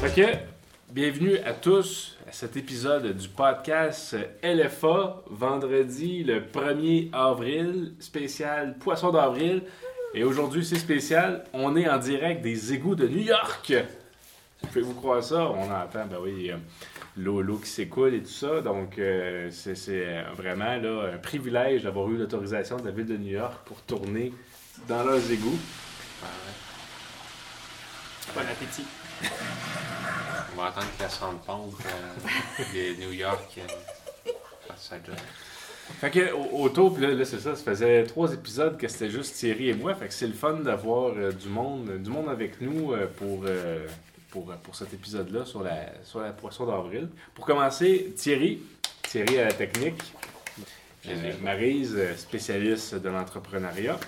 Que, bienvenue à tous à cet épisode du podcast LFA, vendredi le 1er avril, spécial Poisson d'avril. Et aujourd'hui, c'est spécial, on est en direct des égouts de New York. Pouvez-vous croire ça? On entend, ben oui, euh, l'eau, qui s'écoule et tout ça. Donc, euh, c'est, euh, vraiment un privilège d'avoir eu l'autorisation de la ville de New York pour tourner dans leurs égouts. Bon appétit. On va attendre que la sonde pompe euh, de New York euh, fasse sa job. Fait que, au- autour, là, là, c'est ça, ça faisait trois épisodes que c'était juste Thierry et moi. Fait que c'est le fun d'avoir euh, du monde du monde avec nous euh, pour, euh, pour, pour cet épisode-là sur la, sur la poisson d'avril. Pour commencer, Thierry, Thierry à la technique, euh, Maryse, euh, spécialiste de l'entrepreneuriat.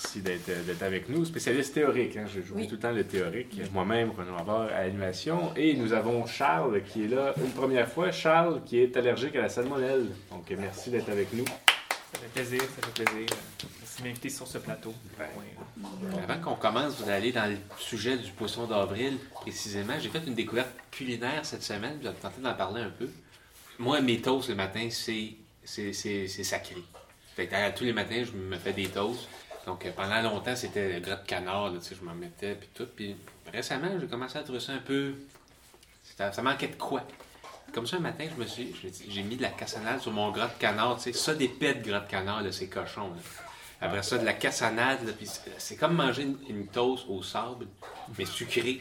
Merci d'être euh, d'être avec nous. Spécialiste théorique, hein, je joue Oui. tout le temps le théorique. Moi-même, Renaud Havard à l'animation. Et nous avons Charles qui est là une première fois. Charles qui est allergique à la salmonelle. Donc, merci d'être avec nous. Ça fait plaisir, ça fait plaisir. Merci de m'inviter sur ce plateau. Avant qu'on commence, vous allez dans le sujet du poisson d'avril précisément. J'ai fait une découverte culinaire cette semaine, puis j'ai tenté d'en parler un peu. Moi, mes toasts le matin, c'est, c'est, c'est, c'est sacré. Fait que, tous les matins, je me fais des toasts. Donc euh, pendant longtemps, c'était le gras de canard, là, je m'en mettais, puis tout. Puis récemment, j'ai commencé à trouver ça un peu. Ça, manquait de quoi? Comme ça, un matin, je me suis, j'ai mis de la cassonade sur mon gras de canard, tu sais, ça des de gras de canard, là, c'est cochon. là. Après ça, de la cassonade, là, puis c'est- comme manger une, toast au sable, mais sucré.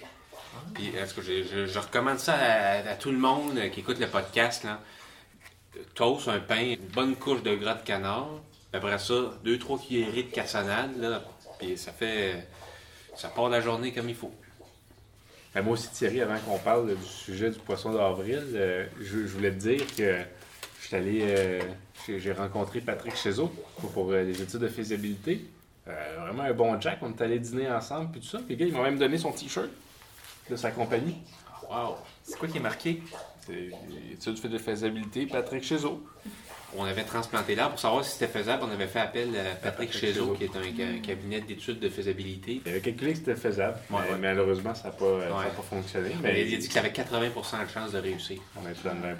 Puis, est-ce que je, recommande ça à, à tout le monde euh, qui écoute le podcast, là. Toast, un pain, une bonne couche de gras de canard. Après ça, deux, trois cuillerées de cassonade, là. Puis ça fait... Ça part la journée comme il faut. Ben, moi aussi, Thierry, avant qu'on parle du sujet du poisson d'avril, euh, je, je voulais te dire que je suis allé, euh, j'ai rencontré Patrick Chezeau pour, pour, euh, les études de faisabilité. Euh, vraiment un bon Jack. On est allé dîner ensemble, puis tout ça. Puis les gars, ils m'ont même donné son t-shirt de sa compagnie. Wow. C'est quoi qui est marqué? C'est études de faisabilité, Patrick Chezeau. On avait transplanté là pour savoir si c'était faisable. On avait fait appel à Patrick Chezeau. qui est un ca- cabinet d'études de faisabilité. Il avait calculé que c'était faisable, Ouais, mais ouais. malheureusement, ça n'a pas, Ouais. fonctionné. Mais il a dit que ça avait 80% de chances de réussir. on est dans le 20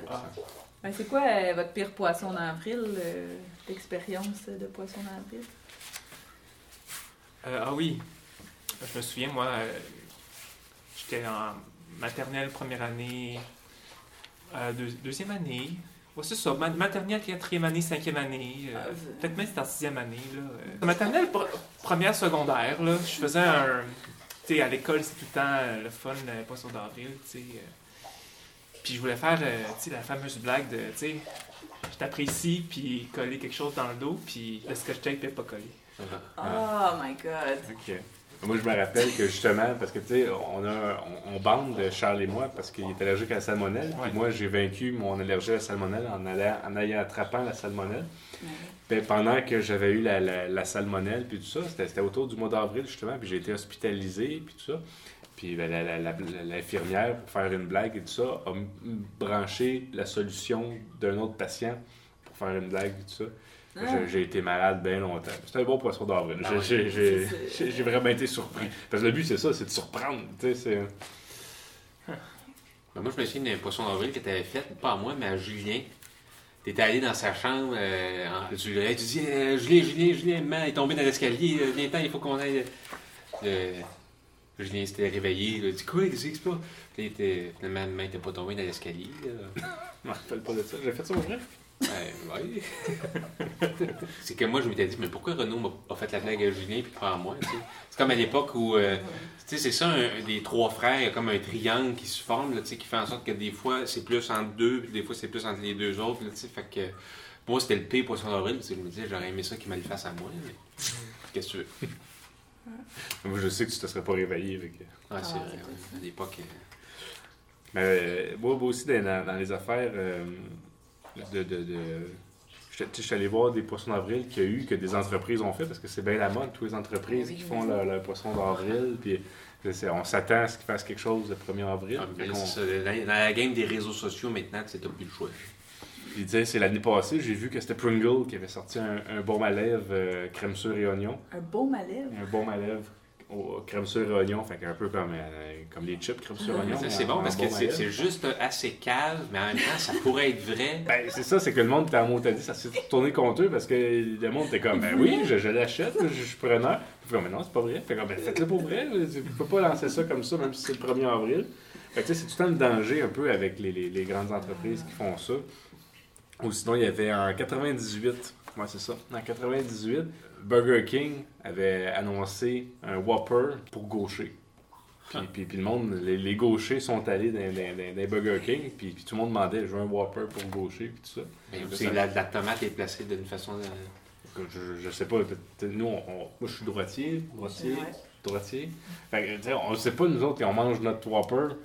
Ben, c'est quoi euh, votre pire poisson d'avril, euh, l'expérience de poisson d'avril? Euh, ah oui. Je me souviens, moi, euh, j'étais en maternelle première année, euh, deux- deuxième année. Ouais, c'est ça, ma- maternelle, quatrième année, cinquième année. euh, Ah, c'est- Peut-être même c'était en sixième année. Là, euh. Maternelle, pr- première, secondaire, là, je faisais un... Tu sais, à l'école, c'est tout le temps euh, le fun, le poisson d'avril, tu sais. euh. Puis je voulais faire, euh, tu sais, la fameuse blague de, tu sais, je t'apprécie, puis coller quelque chose dans le dos, puis le scotch tape n'est pas collé. Oh my god! OK. Moi, je me rappelle que justement, parce que tu sais, on, a, on, on bande Charles et moi parce qu'il est allergique à la salmonelle. Puis Ouais. moi, j'ai vaincu mon allergie à la salmonelle en, allant, en ayant attrapant la salmonelle. Puis pendant que j'avais eu la, la, la salmonelle, puis tout ça, c'était c'était autour du mois d'avril justement, puis j'ai été hospitalisé, puis tout ça. Puis ben, la- l'infirmière, pour faire une blague et tout ça, a branché la solution d'un autre patient pour faire une blague et tout ça. Ah. J'ai- été malade bien longtemps. C'était un bon poisson d'avril. Ah J'ai- vraiment été surpris. Parce que le but, c'est ça, c'est de surprendre. Tu sais, c'est... Ben, moi, je me souviens d'un poisson d'avril que tu avais fait, pas à moi, mais à Julien. Tu étais allé dans sa chambre, euh, en- tu, tu dis euh, Julien, Julien, Julien, maman est tombé dans l'escalier, euh, viens-t'en, il faut qu'on aille. Euh, Julien s'était réveillé, il a dit Quoi, qu'est-ce qui se passe? Puis il était, finalement, maman n'était pas tombée dans l'escalier. Je me rappelle pas de ça. J'ai fait ça pour vrai? Ouais, ouais. c'est que moi, je m'étais dit Mais pourquoi Renaud m'a a fait la blague à Julien puis pas à moi tu sais? C'est comme à l'époque où. euh, tu sais, c'est ça, un- des trois frères, il y a comme un triangle qui se forme, là, tu sais, qui fait en sorte que des fois, c'est plus entre deux, puis des fois, c'est plus entre les deux autres, là, tu sais, fait que... pour Moi, c'était le P poisson que je me disais, j'aurais aimé ça qu'il me le fasse à moi, mais... Qu'est-ce que tu veux? Moi, je sais que tu te serais pas réveillé. Avec... Ah, c'est Ah, vrai, ouais, à l'époque... euh, Mais euh, moi, moi aussi, dans, dans- dans les affaires euh, de. de, de... Je je suis allé voir des poissons d'avril qu'il y a eu, que des entreprises ont fait, parce que c'est bien la mode, toutes les entreprises qui font leur poisson d'avril. Puis on s'attend à ce qu'ils fassent quelque chose le 1er avril. ah, ça, dans, dans la game des réseaux sociaux, maintenant, tu t'as plus le choix. Il disait, c'est l'année passée, j'ai vu que c'était Pringle qui avait sorti un, un baume à lèvres euh, crème sûre et oignon. Un beau malève. Un baume à lèvres au crème sur oignon, fait un peu comme, euh, comme les chips crème sur oignon. Ça, C'est bon parce que c'est juste assez cave, mais en même temps, ça pourrait être vrai. Ben, c'est ça, c'est que le monde, t'as dit, ça s'est tourné contre eux parce que le monde était comme, ben oui, je, je l'achète, je, je suis preneur. Puis comme, mais non, c'est pas vrai. Fait comme, ben faites-le pour vrai. Tu peux pas lancer ça comme ça, même si c'est le 1er avril. Fait que tu sais, c'est tout le temps le danger un peu avec les, les- les grandes entreprises qui font ça. Ou sinon, il y avait en 98, ouais, c'est ça, en 98, Burger King avait annoncé un Whopper pour gaucher. Puis, puis, puis le monde, les, les gauchers sont allés dans, dans- dans- dans Burger King, puis, puis tout le monde demandait, je veux un Whopper pour gaucher, puis tout ça. La, la tomate est placée d'une façon. euh, Je, je sais pas, peut-être- nous, on, on- moi je suis droitier, droitier, Ouais. droitier. Fait que, tu sais, on sait pas, nous autres, quand on mange notre Whopper,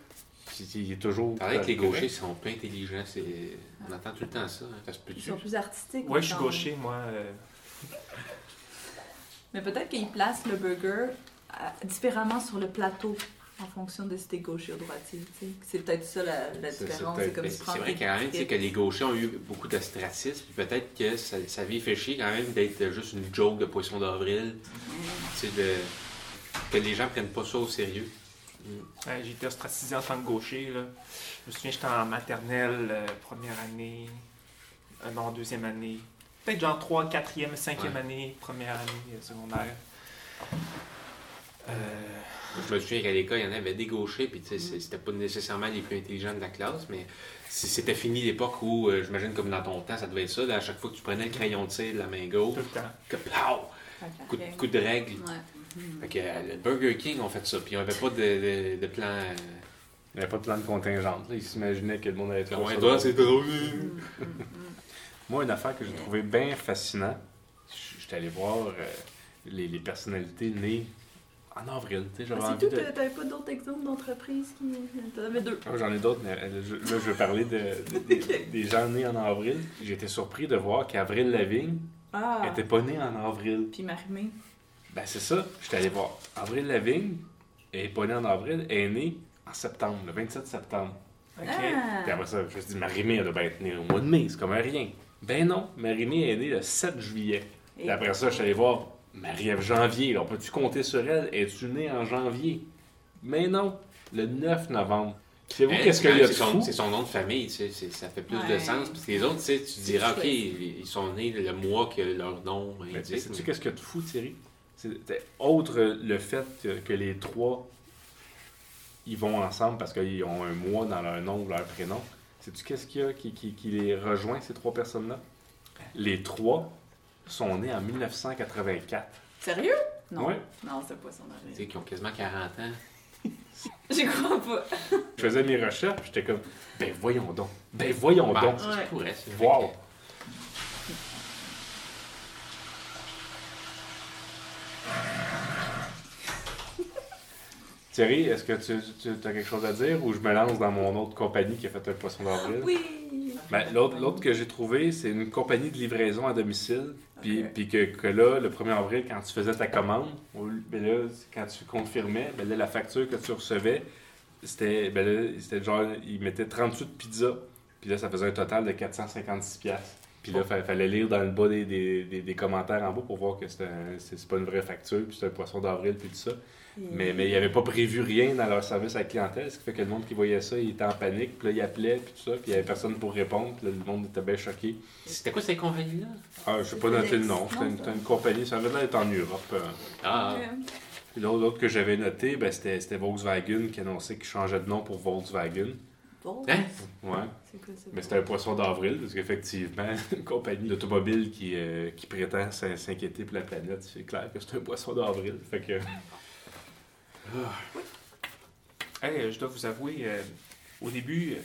puis il est toujours. Paraît que les gauchers sont peu intelligents. c'est- On entend tout le temps ça. hein. Ça se Ils sont plus artistiques. Ouais, je suis quand- gaucher, moi. euh, Mais peut-être qu'ils placent le burger euh, différemment sur le plateau en fonction de si t'es gaucher ou droitier. tu sais. C'est peut-être ça la, différence. C'est comme vrai quand même que les gauchers ont eu beaucoup d'ostracisme. puis Peut-être que ça, ça avait fait chier quand même d'être juste une joke de poisson d'avril. De... Que les gens prennent pas ça au sérieux. ouais, J'ai été ostracisé en tant que gaucher. Là. Je me souviens, j'étais en maternelle, euh, première année, euh, non, deuxième année. Peut-être genre 3, 4e, 5e Ouais. année, première année euh, secondaire. Euh, Je me souviens qu'à l'école, il y en avait des gauchers, puis tu sais, c'est- c'était pas nécessairement les plus intelligents de la classe, mais c'était fini l'époque où, euh, j'imagine comme dans ton temps, ça devait être ça, là, à chaque fois que tu prenais le crayon de cire de la main gauche, que plow, coup, de- après- coup de règle. Ouais. Fait que le Burger King ont fait ça, puis on avait pas de, de, de plan. euh, Il n'y avait pas de plan de contingente. là. Ils s'imaginaient que le monde allait trouver Ouais, ça toi, drôle. c'est drôle. Moi, une affaire que j'ai trouvé bien fascinant, je j'étais allé voir euh, les, les personnalités nées en avril. tu sais, J'avais Ah, C'est tout, de... t'avais pas d'autres exemples d'entreprises qui. T'en avais deux. Ah, J'en ai d'autres, mais euh, je- là, je vais parler de, de- des- des gens nés en avril. Été surpris de voir qu'Avril Lavigne Ah! n'était pas née en avril. Puis Marimé. Ben, c'est ça. J'étais allé voir. Avril Lavigne est pas née en avril, elle est née en septembre, le 27 septembre. Ok. Ah! Puis après ça, je me suis dit, Marimé, elle doit bien être née au mois de mai, c'est comme un rien. Ben non, Marimé est née le 7 juillet. Et- Puis après ça, je suis allé voir Marie-Ève Janvier. Là, on peut-tu compter sur elle? Es-tu née en janvier? Mais non, le 9 novembre. Savez-vous Hein, qu'est-ce qu'il y a de c'est son- fou? C'est son nom de famille, tu sais, c'est- ça fait plus Ouais. de sens. Parce que les autres, tu sais, tu C'est diras, OK, chouette. ils ils sont nés le mois que leur nom Mais indique. sais-tu mais- qu'est-ce qu'il y a de fou, Thierry? C'est c'est autre le fait que, que les trois, ils vont ensemble parce qu'ils ont un mois dans leur nom ou leur prénom. Sais-tu qu'est-ce qu'il y a qui, qui- qui les rejoint, ces trois personnes-là? Les trois sont nés en 1984. Sérieux? Non. Ouais. Non, c'est pas son Tu avril. sais, qui ont quasiment 40 ans. J'y crois pas. Je faisais mes recherches, j'étais comme, ben voyons donc, ben voyons Ben, donc. Ouais. Wow! Thierry, est-ce que tu, as quelque chose à dire ou je me lance dans mon autre compagnie qui a fait un poisson d'avril? Oui! Ben, l'autre, l'autre que j'ai trouvé, c'est une compagnie de livraison à domicile. Puis, Ok. puis que, que là, le 1er avril, quand tu faisais ta commande, ben là, quand tu confirmais, ben là, la facture que tu recevais, c'était, ben là, c'était genre, ils mettaient 38 pizzas. Puis là, ça faisait un total de 456 piastres. Puis là, il fallait lire dans le bas des, des, des- des commentaires en bas pour voir que c'est, c'est pas une vraie facture, puis c'était un poisson d'avril, puis tout ça. Mais, mais ils n'avaient pas prévu rien dans leur service à la clientèle, ce qui fait que le monde qui voyait ça, il était en panique, puis là, il appelait, puis tout ça, puis il n'y avait personne pour répondre, puis là, le monde était bien choqué. C'était quoi ces compagnies-là? Ah, je sais pas noter le nom, c'était une, compagnie, ça avait l'air d'être en Europe. euh. Ah. Puis l'autre l'autre que j'avais noté, ben, c'était Volkswagen qui annonçait qu'il changeait de nom pour Volkswagen. Bon, Hein? Ouais. c'est quoi ça? Mais c'était un poisson d'avril, parce qu'effectivement, une compagnie d'automobile qui, euh, qui prétend s'in- s'inquiéter pour la planète, c'est clair que c'est un poisson d'avril. Fait que. Hey, euh, je dois vous avouer, euh, au début, euh,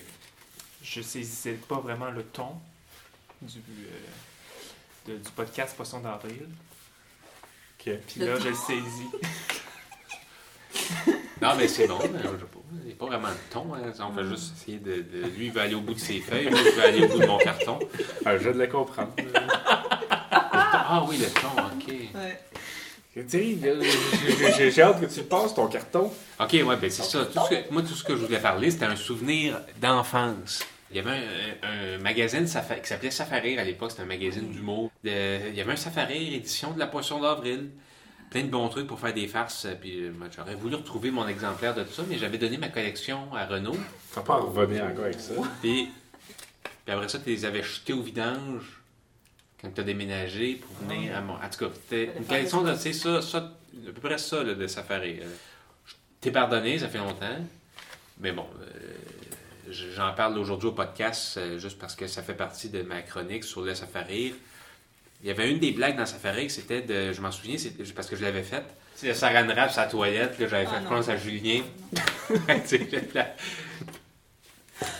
je saisissais pas vraiment le ton du, euh, de- du podcast Poisson d'avril. Ok. Puis Le là, je le saisis. Non, mais c'est bon. mais. Il n'y a pas vraiment de ton. hein. On fait juste essayer de, de- Lui, il veut aller au bout de ses feuilles. Moi, je veux aller au bout de mon carton. Ah, je de la comprendre. Ah oui, le ton, OK. Ouais. Thierry, j'ai- hâte que tu passes, ton carton. OK, ouais, ben c'est ça. Tout ce que- moi, tout ce que je voulais parler, c'était un souvenir d'enfance. Il y avait un, un magazine qui s'appelait Safarir à l'époque. C'était un magazine d'humour. Il y avait un Safarir, édition de la Poisson d'avril. plein de bons trucs pour faire des farces. euh, Puis euh, j'aurais voulu retrouver mon exemplaire de tout ça, mais j'avais donné ma collection à Renault. Faut pas en revenir encore avec ça. Puis, puis après ça, tu les avais jetés au vidange quand tu as déménagé pour venir à mon. En tout cas, c'était une collection de. C'est ça, ça, à peu près ça là, de Safari. Euh, je T'es pardonné, ça fait longtemps. Mais bon, euh, j'en parle aujourd'hui au podcast euh, juste parce que ça fait partie de ma chronique sur le Safari. Il y avait une des blagues dans Safari, c'était de. Je m'en souviens, c'est parce que je l'avais faite. C'est le saran wrap la toilette, que j'avais Ah fait, non. pense, à Julien.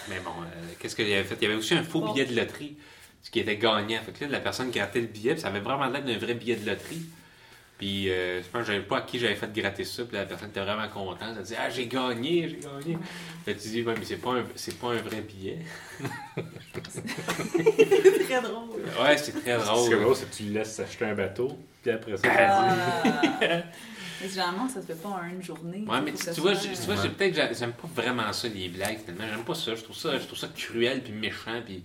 Mais bon, euh, qu'est-ce qu'il avait fait? Il y avait aussi un faux billet de loterie, ce qui était gagnant. Fait que là, la personne grattait le billet, puis ça avait vraiment l'air d'un vrai billet de loterie. Puis euh, je pense que je savais pas à qui j'avais fait gratter ça, puis la personne était vraiment contente. Elle dit Ah, j'ai gagné, j'ai gagné. Fait que tu dis Ouais, mais c'est pas, un, c'est pas un vrai billet. C'est très drôle. Ouais, c'est très Ce qui est drôle. drôle, c'est que tu le laisses s'acheter un bateau, puis après ça, Ah. Mais généralement, ça se fait pas en une journée. Ouais, mais tu, vois, soit- j'ai- tu vois, j'ai- peut-être que j'a- j'aime pas vraiment ça, les blagues, finalement. J'aime pas ça. Je trouve ça, je trouve ça cruel puis méchant. Puis...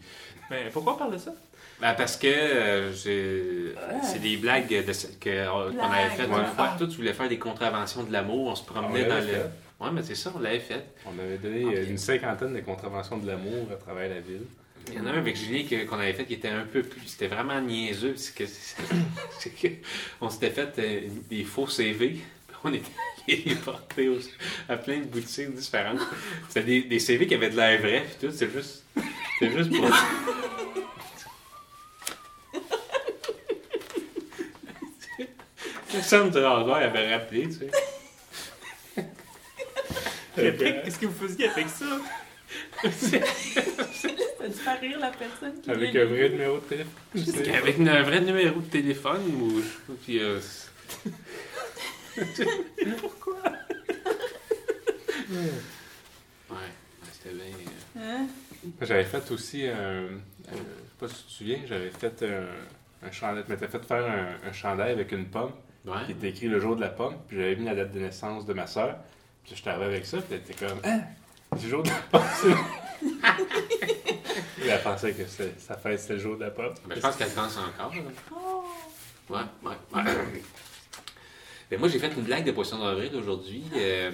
Mais pourquoi on parle de ça? Ben, parce que euh, j'ai- c'est des blagues de, ce- que, euh, qu'on avait faites ouais. une fois. Toi, tu voulais faire des contraventions de l'amour. On se On promenait dans le. fait. Ouais, mais c'est ça, on l'avait fait. on avait donné Ok. euh, une cinquantaine de contraventions de l'amour à travers la ville. Il y en a un avec Julien que- qu'on avait fait qui était un peu plus. C'était vraiment niaiseux. C'est que, c'est que on s'était fait euh, des faux CV. On était les porter à plein de boutiques différentes. C'était des, des CV qui avaient de l'air vrai. Puis tout, c'est juste. C'est juste pour. De hasard avait rappelé, tu sais. Qu'est-ce que vous faisiez avec ça? Rire la personne qui Avec un vrai numéro de téléphone. sais. Avec un vrai numéro de téléphone ou. Puis, euh, Pourquoi? ouais, c'était bien. euh, Hein? J'avais fait aussi un. euh, je sais pas si tu te souviens, j'avais fait un, un chandail. Je m'étais fait faire un, un chandail avec une pomme Ouais. qui était écrit le jour de la pomme. Puis j'avais mis la date de naissance de ma soeur. Puis j'étais arrivé avec ça. Puis elle était comme Hein? C'est le jour de la pomme, elle pensait que sa fête c'était le jour de la pomme. Ben, je pense qu'elle pense encore. là. Oh. Ouais, ouais, ouais. Ben, moi, j'ai fait une blague de poisson d'avril aujourd'hui. Euh,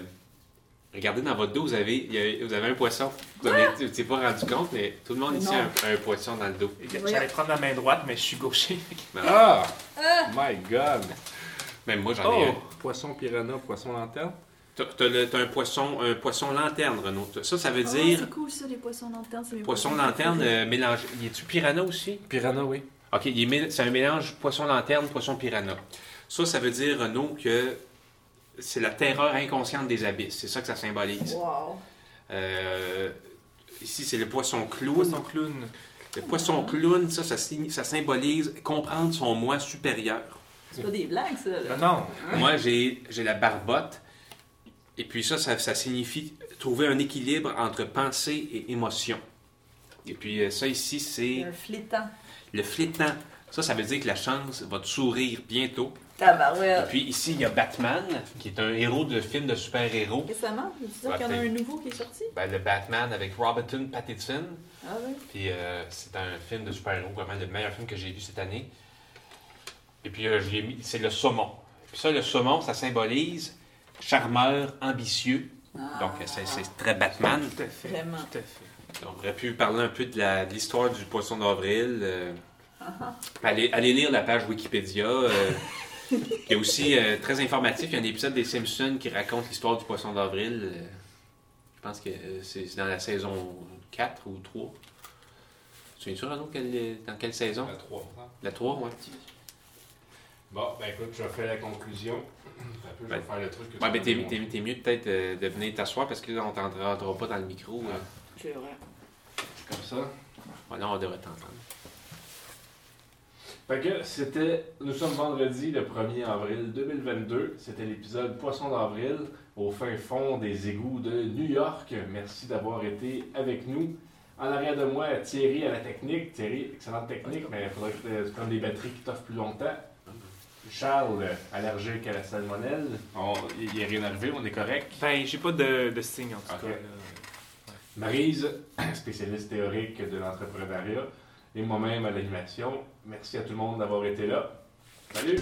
regardez dans votre dos, vous avez, vous avez un poisson. Vous ne t'es pas rendu compte, mais tout le monde ici a un, un poisson dans le dos. J'allais prendre la main droite, mais je suis gaucher. Ah Ah! My God Même moi, j'en ai Oh! un. Poisson piranha, poisson lanterne. T'as, un poisson, un poisson lanterne, Renaud. Ça, ça veut Oh, dire c'est cool ça, les poissons lanternes. c'est mes poisson lanterne euh, mélangé. Y est-tu piranha aussi? Piranha, oui. OK, il est mél- c'est un mélange poisson lanterne, poisson piranha. Ça, ça veut dire, Renaud, que c'est la terreur inconsciente des abysses. C'est ça que ça symbolise. Wow. Euh, ici, c'est le poisson clown. Poisson clown. Le poisson clown, ça, ça, symbolise comprendre son moi supérieur. C'est pas des blagues, ça. Non, Là. non. Moi, j'ai j'ai la barbotte. Et puis ça, ça, ça signifie trouver un équilibre entre pensée et émotion. Et puis euh, ça ici, C'est un flétan. le flittant. Ça, ça veut dire que la chance va te sourire bientôt. Et puis ici, il y a Batman, qui est un héros de film de super-héros. Récemment, Ouais, qu'il y en a un nouveau qui est sorti? Ben, le Batman avec Robertson Pattinson. Ah oui. Puis euh, c'est un film de super-héros, vraiment le meilleur film que j'ai vu cette année. Et puis euh, je l'ai mis, c'est le saumon. Puis ça, le saumon, ça symbolise charmeur, ambitieux. Donc euh, c'est, c'est très Batman. Tout à fait. Vraiment. Tout à fait. On aurait pu parler un peu de, la- de l'histoire du poisson d'avril. euh. allez, allez lire la page Wikipédia. qui est aussi euh, très informatif. Il y a un épisode des Simpsons qui raconte l'histoire du poisson d'avril. euh. je pense que euh, c'est, dans la saison 4 ou 3. Tu es sûr, Renaud, quelle- dans quelle saison? Trois ans. La 3, ouais. Bon, ben écoute, je vais faire la conclusion. Peu, je vais Ben, faire le truc que Ouais, tu mais t'es, m'as t'es- t'es mieux peut-être euh, de venir t'asseoir parce que là, on t'entendra pas dans le micro. euh. C'est vrai. Comme ça. Ouais, là, on devrait t'entendre. Fait que c'était. Nous sommes vendredi le 1er avril 2022. C'était l'épisode Poisson d'avril au fin fond des égouts de New York. Merci d'avoir été avec nous. En arrière de moi, Thierry à la technique. Thierry, excellente technique, mais il faudrait que tu prennes des batteries qui t'offrent plus longtemps. Charles, allergique à la salmonelle. On- Il n'y a rien arrivé, on est correct. Ben, j'ai pas de, de signe en tout cas. Marise, spécialiste théorique de l'entrepreneuriat, et moi-même à l'animation. Merci à tout le monde d'avoir été là. Salut!